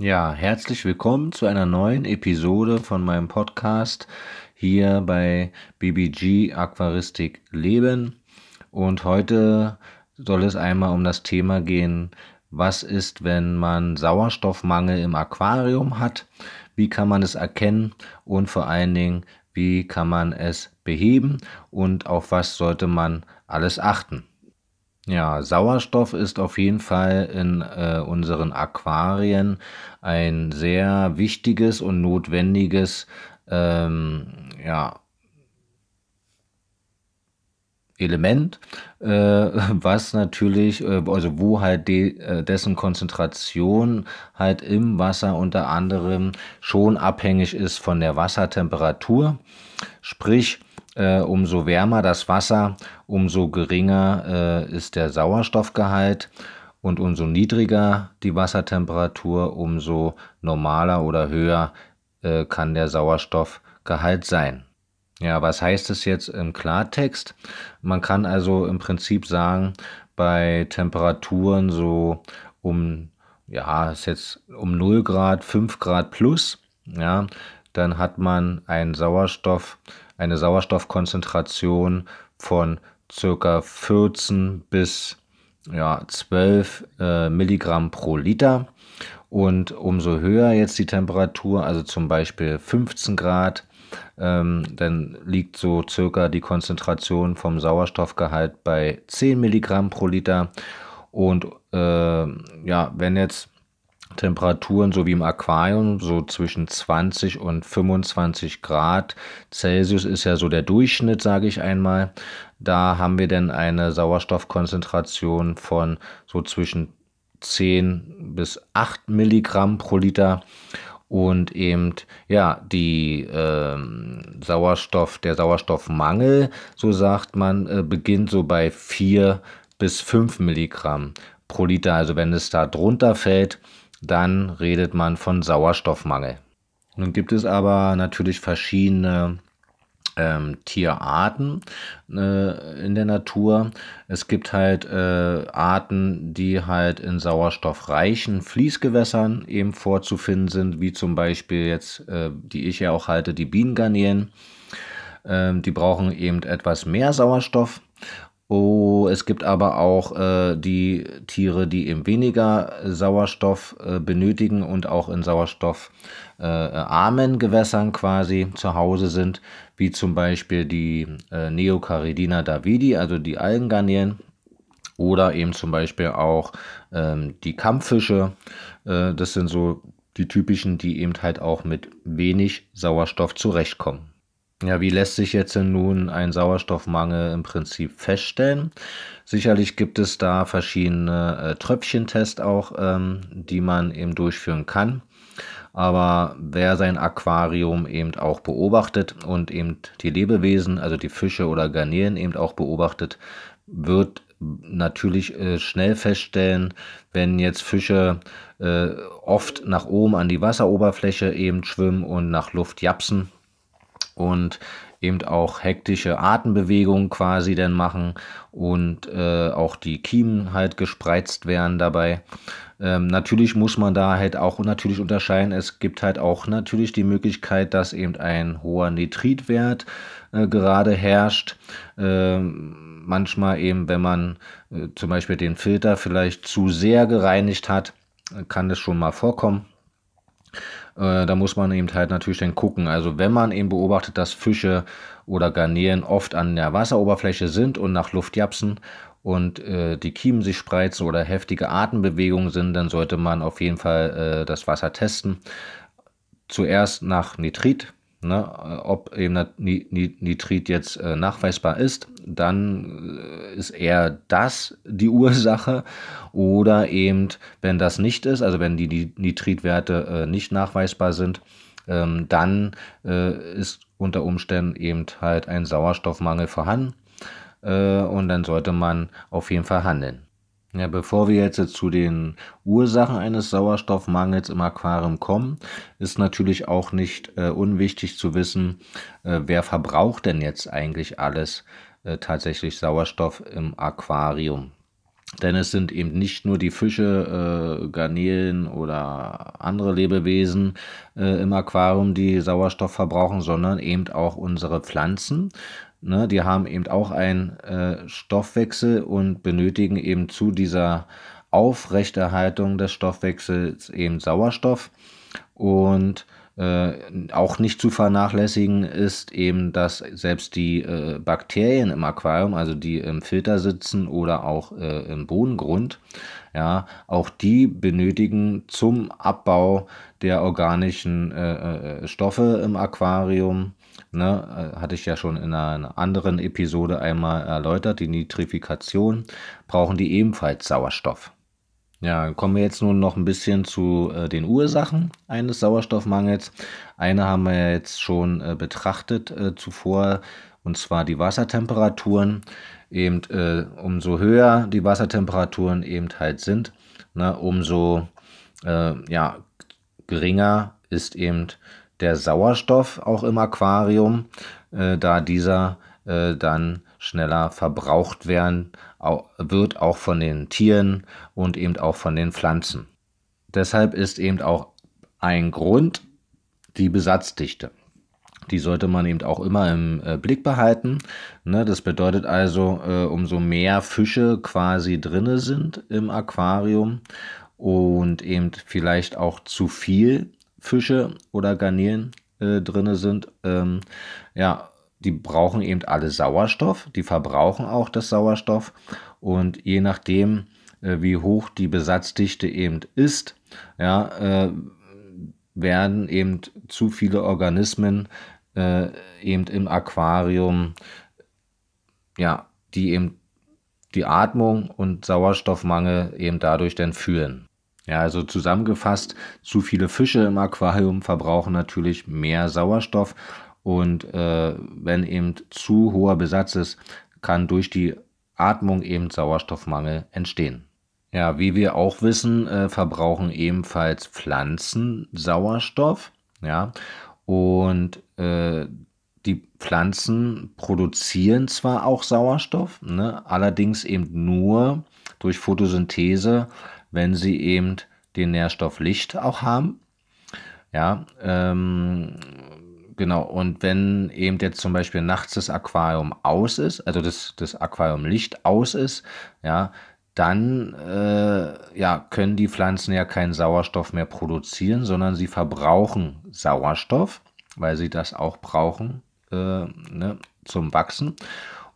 Ja, herzlich willkommen zu einer neuen Episode von meinem Podcast hier bei BBG Aquaristik Leben. Und heute soll es einmal um das Thema gehen, was ist, wenn man Sauerstoffmangel im Aquarium hat, wie kann man es erkennen und vor allen Dingen, wie kann man es beheben und auf was sollte man alles achten. Ja, Sauerstoff ist auf jeden Fall in äh, unseren Aquarien ein sehr wichtiges und notwendiges ähm, ja, Element, äh, was natürlich, äh, also wo halt de, äh, dessen Konzentration halt im Wasser unter anderem schon abhängig ist von der Wassertemperatur. Sprich, äh, umso wärmer das Wasser, umso geringer äh, ist der Sauerstoffgehalt und umso niedriger die Wassertemperatur, umso normaler oder höher äh, kann der Sauerstoffgehalt sein. Ja, was heißt es jetzt im Klartext? Man kann also im Prinzip sagen, bei Temperaturen so um, ja, ist jetzt um 0 Grad, 5 Grad plus, ja, dann hat man einen Sauerstoff, eine Sauerstoffkonzentration von circa 14 bis ja, 12 äh, Milligramm pro Liter. Und umso höher jetzt die Temperatur, also zum Beispiel 15 Grad, ähm, dann liegt so circa die Konzentration vom Sauerstoffgehalt bei 10 Milligramm pro Liter. Und äh, ja, wenn jetzt Temperaturen so wie im Aquarium, so zwischen 20 und 25 Grad Celsius ist ja so der Durchschnitt, sage ich einmal. Da haben wir dann eine Sauerstoffkonzentration von so zwischen 10 bis 8 Milligramm pro Liter und eben ja die äh, Sauerstoff der Sauerstoffmangel so sagt man äh, beginnt so bei 4 bis 5 Milligramm pro Liter also wenn es da drunter fällt dann redet man von Sauerstoffmangel. Nun gibt es aber natürlich verschiedene ähm, Tierarten äh, in der Natur. Es gibt halt äh, Arten, die halt in sauerstoffreichen Fließgewässern eben vorzufinden sind, wie zum Beispiel jetzt, äh, die ich ja auch halte, die Bienengarnelen. Ähm, die brauchen eben etwas mehr Sauerstoff Oh, es gibt aber auch äh, die Tiere, die eben weniger Sauerstoff äh, benötigen und auch in sauerstoffarmen äh, Gewässern quasi zu Hause sind, wie zum Beispiel die äh, Neocaridina davidi, also die Algengarnelen, oder eben zum Beispiel auch ähm, die Kampffische. Äh, das sind so die typischen, die eben halt auch mit wenig Sauerstoff zurechtkommen. Ja, wie lässt sich jetzt denn nun ein Sauerstoffmangel im Prinzip feststellen? Sicherlich gibt es da verschiedene äh, Tröpfchentests auch, ähm, die man eben durchführen kann. Aber wer sein Aquarium eben auch beobachtet und eben die Lebewesen, also die Fische oder Garnelen eben auch beobachtet, wird natürlich äh, schnell feststellen, wenn jetzt Fische äh, oft nach oben an die Wasseroberfläche eben schwimmen und nach Luft japsen, und eben auch hektische Atembewegungen quasi dann machen und äh, auch die Kiemen halt gespreizt werden dabei. Ähm, natürlich muss man da halt auch natürlich unterscheiden. Es gibt halt auch natürlich die Möglichkeit, dass eben ein hoher Nitritwert äh, gerade herrscht. Ähm, manchmal eben, wenn man äh, zum Beispiel den Filter vielleicht zu sehr gereinigt hat, kann das schon mal vorkommen. Äh, da muss man eben halt natürlich dann gucken. Also wenn man eben beobachtet, dass Fische oder Garnelen oft an der Wasseroberfläche sind und nach Luft japsen und äh, die Kiemen sich spreizen oder heftige Atembewegungen sind, dann sollte man auf jeden Fall äh, das Wasser testen. Zuerst nach Nitrit, Ne, ob eben Nitrit jetzt äh, nachweisbar ist, dann äh, ist eher das die Ursache. Oder eben, wenn das nicht ist, also wenn die Nitritwerte äh, nicht nachweisbar sind, ähm, dann äh, ist unter Umständen eben halt ein Sauerstoffmangel vorhanden. Äh, und dann sollte man auf jeden Fall handeln. Ja, bevor wir jetzt zu den Ursachen eines Sauerstoffmangels im Aquarium kommen, ist natürlich auch nicht äh, unwichtig zu wissen, äh, wer verbraucht denn jetzt eigentlich alles äh, tatsächlich Sauerstoff im Aquarium. Denn es sind eben nicht nur die Fische, äh, Garnelen oder andere Lebewesen äh, im Aquarium, die Sauerstoff verbrauchen, sondern eben auch unsere Pflanzen. Ne, die haben eben auch einen äh, Stoffwechsel und benötigen eben zu dieser Aufrechterhaltung des Stoffwechsels eben Sauerstoff. Und äh, auch nicht zu vernachlässigen ist eben, dass selbst die äh, Bakterien im Aquarium, also die im Filter sitzen oder auch äh, im Bodengrund, ja, auch die benötigen zum Abbau der organischen äh, äh, Stoffe im Aquarium. Ne, hatte ich ja schon in einer anderen Episode einmal erläutert, die Nitrifikation, brauchen die ebenfalls Sauerstoff. Ja, kommen wir jetzt nun noch ein bisschen zu äh, den Ursachen eines Sauerstoffmangels. Eine haben wir jetzt schon äh, betrachtet äh, zuvor, und zwar die Wassertemperaturen. Eben äh, umso höher die Wassertemperaturen eben halt sind, ne, umso äh, ja, geringer ist eben der Sauerstoff auch im Aquarium, äh, da dieser dann schneller verbraucht werden wird, auch von den Tieren und eben auch von den Pflanzen. Deshalb ist eben auch ein Grund die Besatzdichte. Die sollte man eben auch immer im äh, Blick behalten. Ne, das bedeutet also, äh, umso mehr Fische quasi drinne sind im Aquarium und eben vielleicht auch zu viel Fische oder Garnelen äh, drinne sind, ähm, ja, die brauchen eben alle Sauerstoff, die verbrauchen auch das Sauerstoff und je nachdem, äh, wie hoch die Besatzdichte eben ist, ja, äh, werden eben zu viele Organismen äh, eben im Aquarium, ja, die eben die Atmung und Sauerstoffmangel eben dadurch dann führen. Ja, also zusammengefasst, zu viele Fische im Aquarium verbrauchen natürlich mehr Sauerstoff und äh, wenn eben zu hoher Besatz ist, kann durch die Atmung eben Sauerstoffmangel entstehen. Ja, wie wir auch wissen, äh, verbrauchen ebenfalls Pflanzen Sauerstoff. Ja, und äh, die Pflanzen produzieren zwar auch Sauerstoff, ne, allerdings eben nur durch Photosynthese, wenn sie eben den Nährstoff Licht auch haben. Ja, ähm, Genau, und wenn eben jetzt zum Beispiel nachts das Aquarium aus ist, also das, das Aquariumlicht aus ist, ja, dann äh, ja, können die Pflanzen ja keinen Sauerstoff mehr produzieren, sondern sie verbrauchen Sauerstoff, weil sie das auch brauchen äh, ne, zum Wachsen.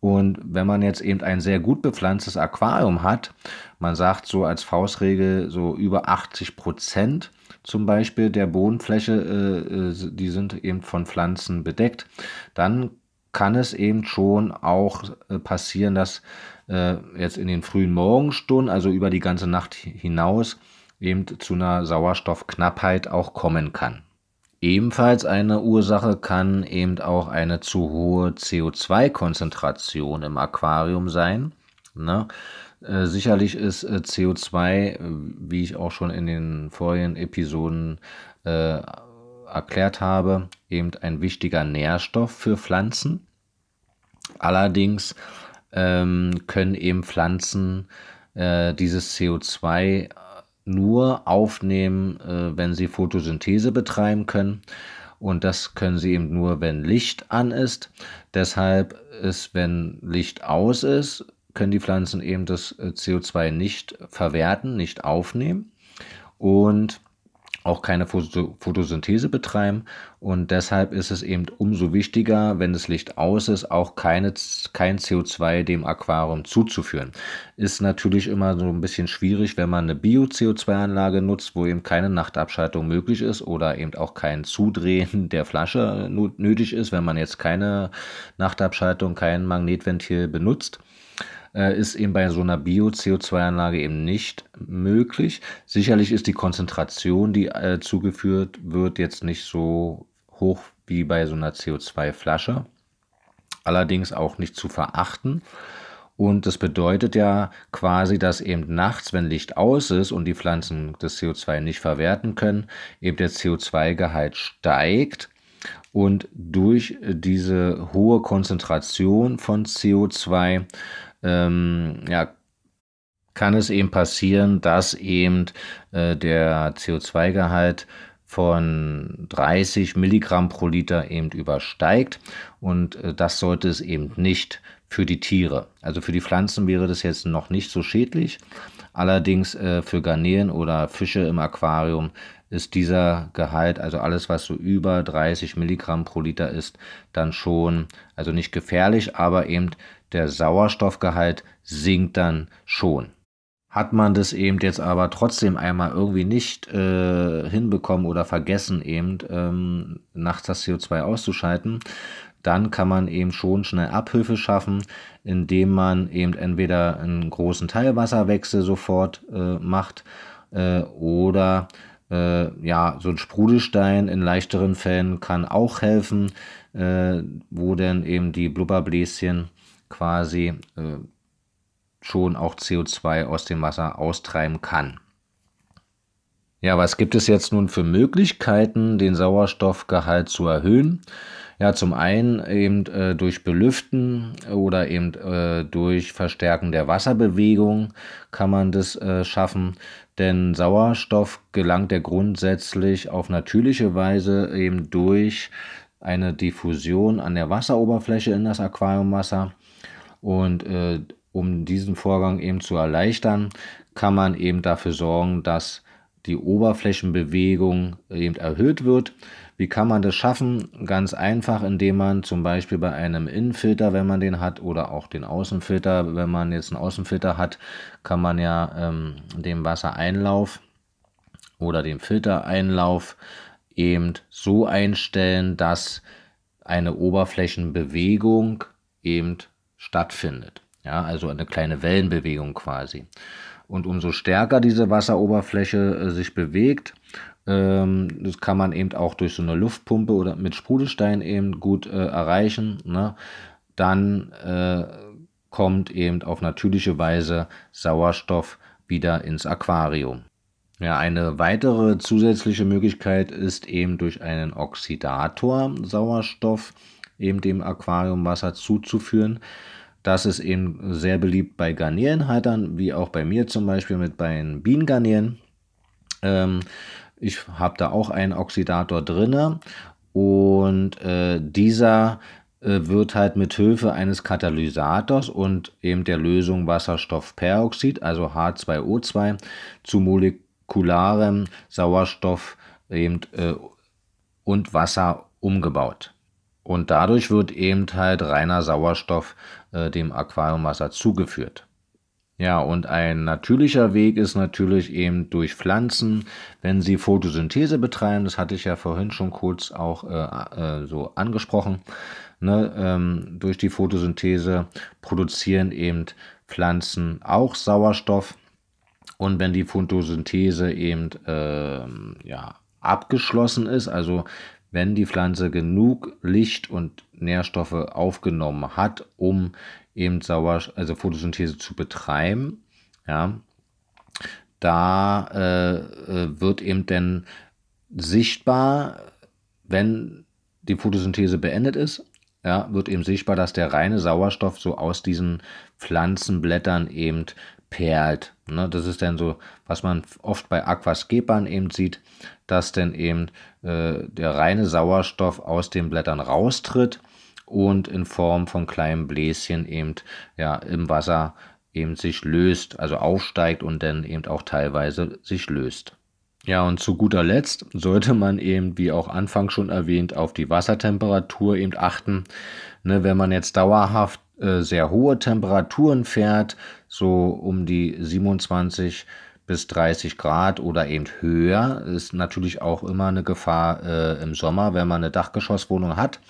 Und wenn man jetzt eben ein sehr gut bepflanztes Aquarium hat, man sagt so als Faustregel so über 80 Prozent zum Beispiel der Bodenfläche, äh, äh, die sind eben von Pflanzen bedeckt, dann kann es eben schon auch äh, passieren, dass äh, jetzt in den frühen Morgenstunden, also über die ganze Nacht hinaus, eben zu einer Sauerstoffknappheit auch kommen kann. Ebenfalls eine Ursache kann eben auch eine zu hohe CO2-Konzentration im Aquarium sein. Ne? Äh, sicherlich ist äh, CO2, äh, wie ich auch schon in den vorigen Episoden äh, erklärt habe, eben ein wichtiger Nährstoff für Pflanzen. Allerdings ähm, können eben Pflanzen äh, dieses CO2 nur aufnehmen, äh, wenn sie Photosynthese betreiben können. Und das können sie eben nur, wenn Licht an ist. Deshalb ist, wenn Licht aus ist, können die Pflanzen eben das äh, CO2 nicht verwerten, nicht aufnehmen und auch keine Photosynthese betreiben. Und deshalb ist es eben umso wichtiger, wenn das Licht aus ist, auch keine, kein CO2 dem Aquarium zuzuführen. Ist natürlich immer so ein bisschen schwierig, wenn man eine Bio-CO2-Anlage nutzt, wo eben keine Nachtabschaltung möglich ist oder eben auch kein Zudrehen der Flasche nötig ist, wenn man jetzt keine Nachtabschaltung, kein Magnetventil benutzt äh, ist eben bei so einer Bio-CO2-Anlage eben nicht möglich. Sicherlich ist die Konzentration, die äh, zugeführt wird, jetzt nicht so hoch wie bei so einer CO2-Flasche. Allerdings auch nicht zu verachten. Und das bedeutet ja quasi, dass eben nachts, wenn Licht aus ist und die Pflanzen das CO2 nicht verwerten können, eben der CO2-Gehalt steigt. Und durch diese hohe Konzentration von CO2 ähm, ja, kann es eben passieren, dass eben äh, der CO2-Gehalt von 30 Milligramm pro Liter eben übersteigt und äh, das sollte es eben nicht für die Tiere. Also für die Pflanzen wäre das jetzt noch nicht so schädlich. Allerdings äh, für Garnelen oder Fische im Aquarium ist dieser Gehalt, also alles, was so über 30 Milligramm pro Liter ist, dann schon, also nicht gefährlich, aber eben der Sauerstoffgehalt sinkt dann schon. Hat man das eben jetzt aber trotzdem einmal irgendwie nicht äh, hinbekommen oder vergessen, eben ähm, nachts das CO2 auszuschalten, dann kann man eben schon schnell Abhilfe schaffen, indem man eben entweder einen großen Teilwasserwechsel sofort äh, macht äh, oder äh, ja, so ein Sprudelstein in leichteren Fällen kann auch helfen, äh, wo dann eben die Blubberbläschen quasi äh, schon auch CO2 aus dem Wasser austreiben kann. Ja, was gibt es jetzt nun für Möglichkeiten, den Sauerstoffgehalt zu erhöhen? Ja, zum einen eben äh, durch Belüften oder eben äh, durch Verstärken der Wasserbewegung kann man das äh, schaffen, denn Sauerstoff gelangt ja grundsätzlich auf natürliche Weise eben durch eine Diffusion an der Wasseroberfläche in das Aquariumwasser und äh, um diesen Vorgang eben zu erleichtern, kann man eben dafür sorgen, dass die Oberflächenbewegung eben erhöht wird. Wie kann man das schaffen? Ganz einfach, indem man zum Beispiel bei einem Innenfilter, wenn man den hat, oder auch den Außenfilter, wenn man jetzt einen Außenfilter hat, kann man ja ähm, den Wassereinlauf oder den Filtereinlauf eben so einstellen, dass eine Oberflächenbewegung eben stattfindet. Ja, also eine kleine Wellenbewegung quasi. Und umso stärker diese Wasseroberfläche äh, sich bewegt, ähm, das kann man eben auch durch so eine Luftpumpe oder mit Sprudelstein eben gut äh, erreichen. Ne? Dann äh, kommt eben auf natürliche Weise Sauerstoff wieder ins Aquarium. Ja, eine weitere zusätzliche Möglichkeit ist eben durch einen Oxidator Sauerstoff eben dem Aquariumwasser zuzuführen. Das ist eben sehr beliebt bei Garnelenhaltern, wie auch bei mir zum Beispiel mit bei Bienengarnelen. Ähm, ich habe da auch einen Oxidator drinne und äh, dieser äh, wird halt mit Hilfe eines Katalysators und eben der Lösung Wasserstoffperoxid, also H2O2, zu molekularem Sauerstoff eben, äh, und Wasser umgebaut. Und dadurch wird eben halt reiner Sauerstoff äh, dem Aquariumwasser zugeführt. Ja, und ein natürlicher Weg ist natürlich eben durch Pflanzen, wenn sie Photosynthese betreiben. Das hatte ich ja vorhin schon kurz auch äh, äh, so angesprochen. Ne, ähm, durch die Photosynthese produzieren eben Pflanzen auch Sauerstoff. Und wenn die Photosynthese eben äh, ja, abgeschlossen ist, also wenn die Pflanze genug Licht und Nährstoffe aufgenommen hat, um eben Sauerstoff, also Photosynthese zu betreiben, ja, da äh, äh, wird eben dann sichtbar, wenn die Photosynthese beendet ist, ja, wird eben sichtbar, dass der reine Sauerstoff so aus diesen Pflanzenblättern eben perlt. Ne? Das ist dann so, was man oft bei Aquascapern eben sieht, dass dann eben äh, der reine Sauerstoff aus den Blättern raustritt und in Form von kleinen Bläschen eben ja im Wasser eben sich löst, also aufsteigt und dann eben auch teilweise sich löst. Ja, und zu guter Letzt sollte man eben, wie auch Anfang schon erwähnt, auf die Wassertemperatur eben achten. Ne, wenn man jetzt dauerhaft äh, sehr hohe Temperaturen fährt, so um die 27 bis 30 Grad oder eben höher, ist natürlich auch immer eine Gefahr äh, im Sommer, wenn man eine Dachgeschosswohnung hat.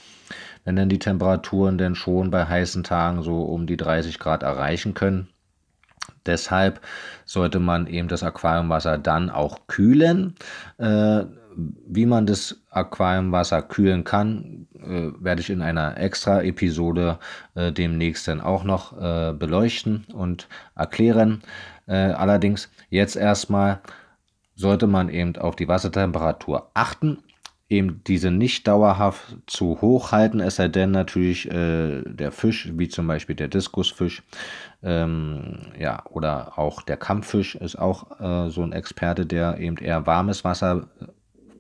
Wenn dann die Temperaturen denn schon bei heißen Tagen so um die 30 Grad erreichen können. Deshalb sollte man eben das Aquariumwasser dann auch kühlen. Äh, wie man das Aquariumwasser kühlen kann, äh, werde ich in einer extra Episode äh, demnächst dann auch noch äh, beleuchten und erklären. Äh, allerdings jetzt erstmal sollte man eben auf die Wassertemperatur achten. eben diese nicht dauerhaft zu hoch halten, es sei denn natürlich äh, der Fisch, wie zum Beispiel der Diskusfisch, ähm, ja, oder auch der Kampffisch ist auch äh, so ein Experte, der eben eher warmes Wasser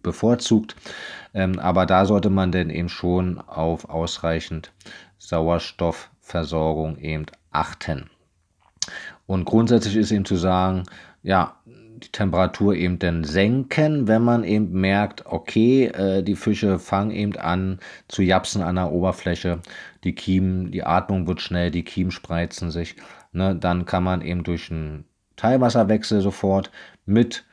bevorzugt. Ähm, aber da sollte man denn eben schon auf ausreichend Sauerstoffversorgung eben achten. Und grundsätzlich ist eben zu sagen, ja, die Temperatur eben dann senken, wenn man eben merkt, okay, äh, die Fische fangen eben an zu japsen an der Oberfläche, die Kiemen, die Atmung wird schnell, die Kiemen spreizen sich, ne, dann kann man eben durch einen Teilwasserwechsel sofort mit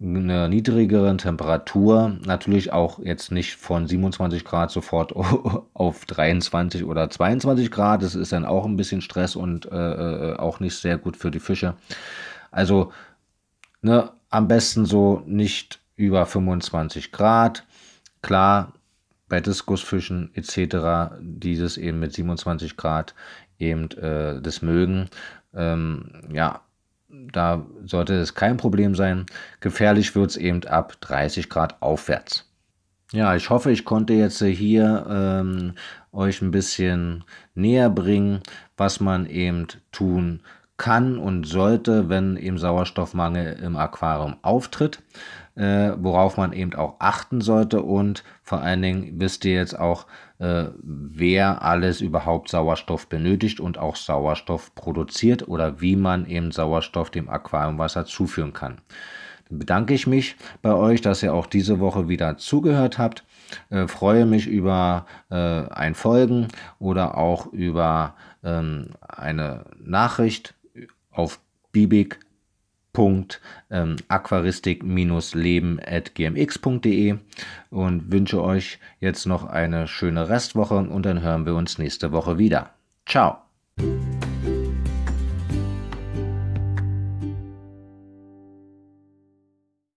einer niedrigeren Temperatur, natürlich auch jetzt nicht von 27 Grad sofort auf 23 oder 22 Grad, das ist dann auch ein bisschen Stress und äh, äh, auch nicht sehr gut für die Fische. Also ne, am besten so nicht über 25 Grad. Klar, bei Diskusfischen etc., dieses eben mit 27 Grad eben äh, das mögen. Ähm, ja, da sollte es kein Problem sein. Gefährlich wird es eben ab 30 Grad aufwärts. Ja, ich hoffe, ich konnte jetzt hier ähm, euch ein bisschen näher bringen, was man eben tun kann und sollte, wenn eben Sauerstoffmangel im Aquarium auftritt, äh, worauf man eben auch achten sollte und vor allen Dingen wisst ihr jetzt auch, äh, wer alles überhaupt Sauerstoff benötigt und auch Sauerstoff produziert oder wie man eben Sauerstoff dem Aquariumwasser zuführen kann. Dann bedanke ich mich bei euch, dass ihr auch diese Woche wieder zugehört habt. Äh, freue mich über äh, ein Folgen oder auch über ähm, eine Nachricht auf bibig aquaristik-leben.gmx.de und wünsche euch jetzt noch eine schöne Restwoche und dann hören wir uns nächste Woche wieder. Ciao!